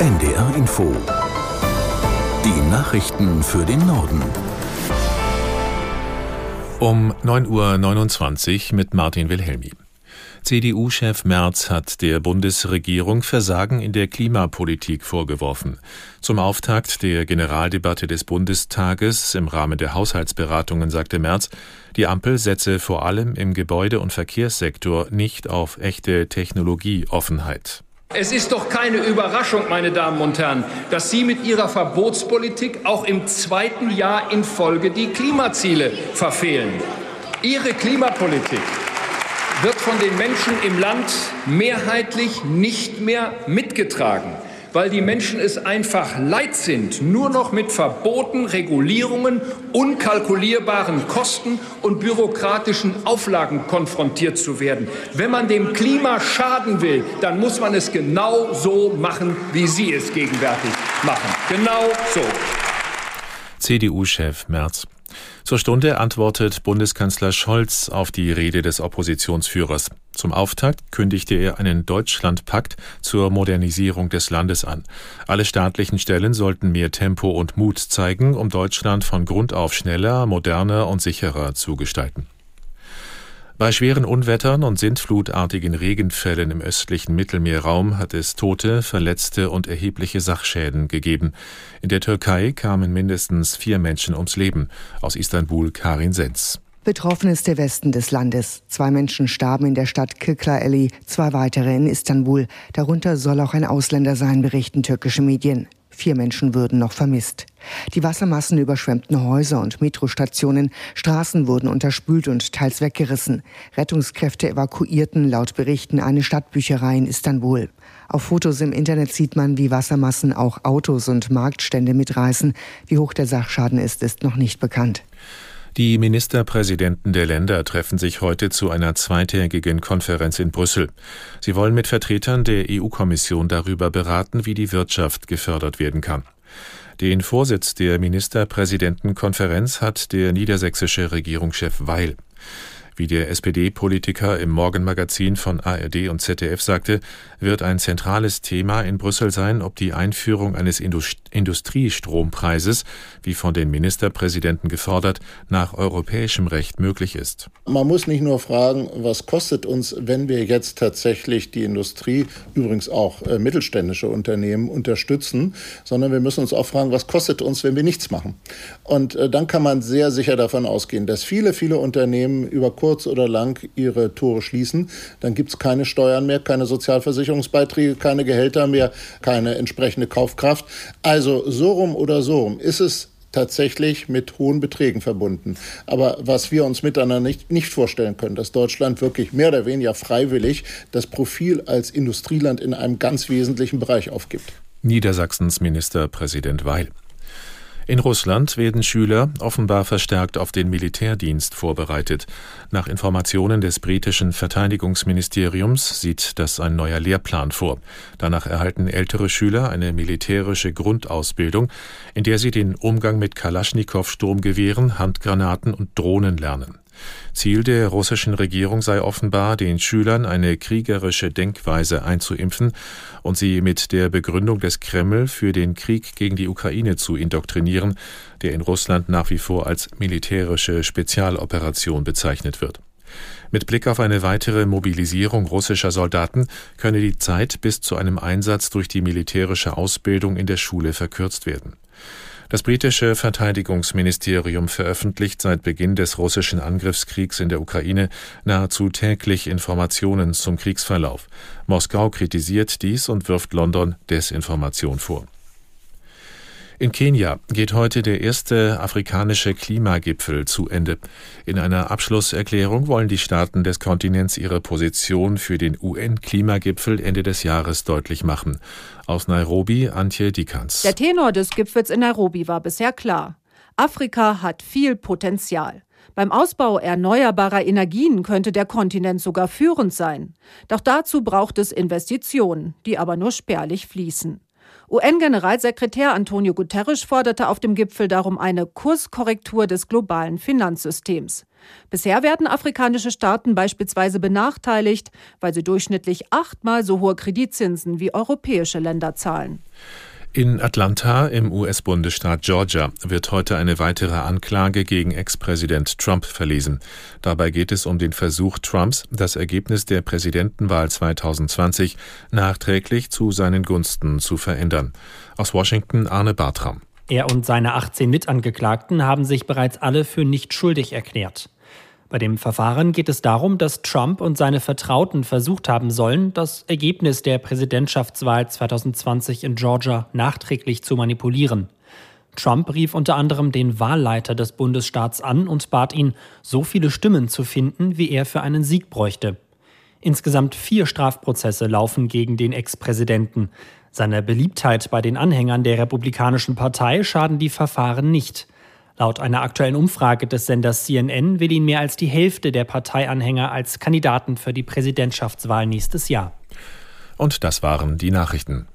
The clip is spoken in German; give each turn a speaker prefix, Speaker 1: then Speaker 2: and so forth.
Speaker 1: NDR Info. Die Nachrichten für den Norden.
Speaker 2: Um 9.29 Uhr mit Martin Wilhelmi. CDU-Chef Merz hat der Bundesregierung Versagen in der Klimapolitik vorgeworfen. Zum Auftakt der Generaldebatte des Bundestages im Rahmen der Haushaltsberatungen sagte Merz, die Ampel setze vor allem im Gebäude- und Verkehrssektor nicht auf echte Technologieoffenheit.
Speaker 3: Es ist doch keine Überraschung, meine Damen und Herren, dass Sie mit Ihrer Verbotspolitik auch im zweiten Jahr in Folge die Klimaziele verfehlen. Ihre Klimapolitik wird von den Menschen im Land mehrheitlich nicht mehr mitgetragen weil die Menschen es einfach leid sind, nur noch mit Verboten, Regulierungen, unkalkulierbaren Kosten und bürokratischen Auflagen konfrontiert zu werden. Wenn man dem Klima schaden will, dann muss man es genau so machen, wie Sie es gegenwärtig machen. Genau so.
Speaker 2: CDU-Chef Merz. Zur Stunde antwortet Bundeskanzler Scholz auf die Rede des Oppositionsführers. Zum Auftakt kündigte er einen Deutschlandpakt zur Modernisierung des Landes an. Alle staatlichen Stellen sollten mehr Tempo und Mut zeigen, um Deutschland von Grund auf schneller, moderner und sicherer zu gestalten. Bei schweren Unwettern und sintflutartigen Regenfällen im östlichen Mittelmeerraum hat es Tote, Verletzte und erhebliche Sachschäden gegeben. In der Türkei kamen mindestens vier Menschen ums Leben. Aus Istanbul Karin Senz.
Speaker 4: Betroffen ist der Westen des Landes. Zwei Menschen starben in der Stadt Kırklareli, zwei weitere in Istanbul. Darunter soll auch ein Ausländer sein, berichten türkische Medien. Vier Menschen würden noch vermisst. Die Wassermassen überschwemmten Häuser und Metrostationen, Straßen wurden unterspült und teils weggerissen. Rettungskräfte evakuierten laut Berichten eine Stadtbücherei in Istanbul. Auf Fotos im Internet sieht man, wie Wassermassen auch Autos und Marktstände mitreißen. Wie hoch der Sachschaden ist, ist noch nicht bekannt.
Speaker 2: Die Ministerpräsidenten der Länder treffen sich heute zu einer zweitägigen Konferenz in Brüssel. Sie wollen mit Vertretern der EU-Kommission darüber beraten, wie die Wirtschaft gefördert werden kann. Den Vorsitz der Ministerpräsidentenkonferenz hat der niedersächsische Regierungschef Weil. Wie der SPD-Politiker im Morgenmagazin von ARD und ZDF sagte, wird ein zentrales Thema in Brüssel sein, ob die Einführung eines Industriestrompreises, wie von den Ministerpräsidenten gefordert, nach europäischem Recht möglich ist.
Speaker 5: Man muss nicht nur fragen, was kostet uns, wenn wir jetzt tatsächlich die Industrie, übrigens auch äh, mittelständische Unternehmen unterstützen, sondern wir müssen uns auch fragen, was kostet uns, wenn wir nichts machen. Und äh, dann kann man sehr sicher davon ausgehen, dass viele, viele Unternehmen über kurz oder lang ihre Tore schließen. Dann gibt es keine Steuern mehr, keine Sozialversicherungsbeiträge, keine Gehälter mehr, keine entsprechende Kaufkraft. Also so rum oder so rum ist es tatsächlich mit hohen Beträgen verbunden. Aber was wir uns miteinander nicht, nicht vorstellen können, dass Deutschland wirklich mehr oder weniger freiwillig das Profil als Industrieland in einem ganz wesentlichen Bereich aufgibt.
Speaker 2: Niedersachsens Ministerpräsident Weil. In Russland werden Schüler offenbar verstärkt auf den Militärdienst vorbereitet. Nach Informationen des britischen Verteidigungsministeriums sieht das ein neuer Lehrplan vor. Danach erhalten ältere Schüler eine militärische Grundausbildung, in der sie den Umgang mit Kalaschnikow-Sturmgewehren, Handgranaten und Drohnen lernen. Ziel der russischen Regierung sei offenbar, den Schülern eine kriegerische Denkweise einzuimpfen und sie mit der Begründung des Kreml für den Krieg gegen die Ukraine zu indoktrinieren, der in Russland nach wie vor als militärische Spezialoperation bezeichnet wird. Mit Blick auf eine weitere Mobilisierung russischer Soldaten könne die Zeit bis zu einem Einsatz durch die militärische Ausbildung in der Schule verkürzt werden. Das britische Verteidigungsministerium veröffentlicht seit Beginn des russischen Angriffskriegs in der Ukraine nahezu täglich Informationen zum Kriegsverlauf. Moskau kritisiert dies und wirft London Desinformation vor. In Kenia geht heute der erste afrikanische Klimagipfel zu Ende. In einer Abschlusserklärung wollen die Staaten des Kontinents ihre Position für den UN-Klimagipfel Ende des Jahres deutlich machen. Aus Nairobi Antje Dikans.
Speaker 6: Der Tenor des Gipfels in Nairobi war bisher klar. Afrika hat viel Potenzial. Beim Ausbau erneuerbarer Energien könnte der Kontinent sogar führend sein. Doch dazu braucht es Investitionen, die aber nur spärlich fließen. UN-Generalsekretär Antonio Guterres forderte auf dem Gipfel darum eine Kurskorrektur des globalen Finanzsystems. Bisher werden afrikanische Staaten beispielsweise benachteiligt, weil sie durchschnittlich achtmal so hohe Kreditzinsen wie europäische Länder zahlen.
Speaker 2: In Atlanta im US-Bundesstaat Georgia wird heute eine weitere Anklage gegen Ex-Präsident Trump verlesen. Dabei geht es um den Versuch Trumps, das Ergebnis der Präsidentenwahl 2020 nachträglich zu seinen Gunsten zu verändern. Aus Washington Arne Bartram.
Speaker 7: Er und seine 18 Mitangeklagten haben sich bereits alle für nicht schuldig erklärt. Bei dem Verfahren geht es darum, dass Trump und seine Vertrauten versucht haben sollen, das Ergebnis der Präsidentschaftswahl 2020 in Georgia nachträglich zu manipulieren. Trump rief unter anderem den Wahlleiter des Bundesstaats an und bat ihn, so viele Stimmen zu finden, wie er für einen Sieg bräuchte. Insgesamt vier Strafprozesse laufen gegen den Ex-Präsidenten. Seiner Beliebtheit bei den Anhängern der Republikanischen Partei schaden die Verfahren nicht. Laut einer aktuellen Umfrage des Senders CNN will ihn mehr als die Hälfte der Parteianhänger als Kandidaten für die Präsidentschaftswahl nächstes Jahr.
Speaker 2: Und das waren die Nachrichten.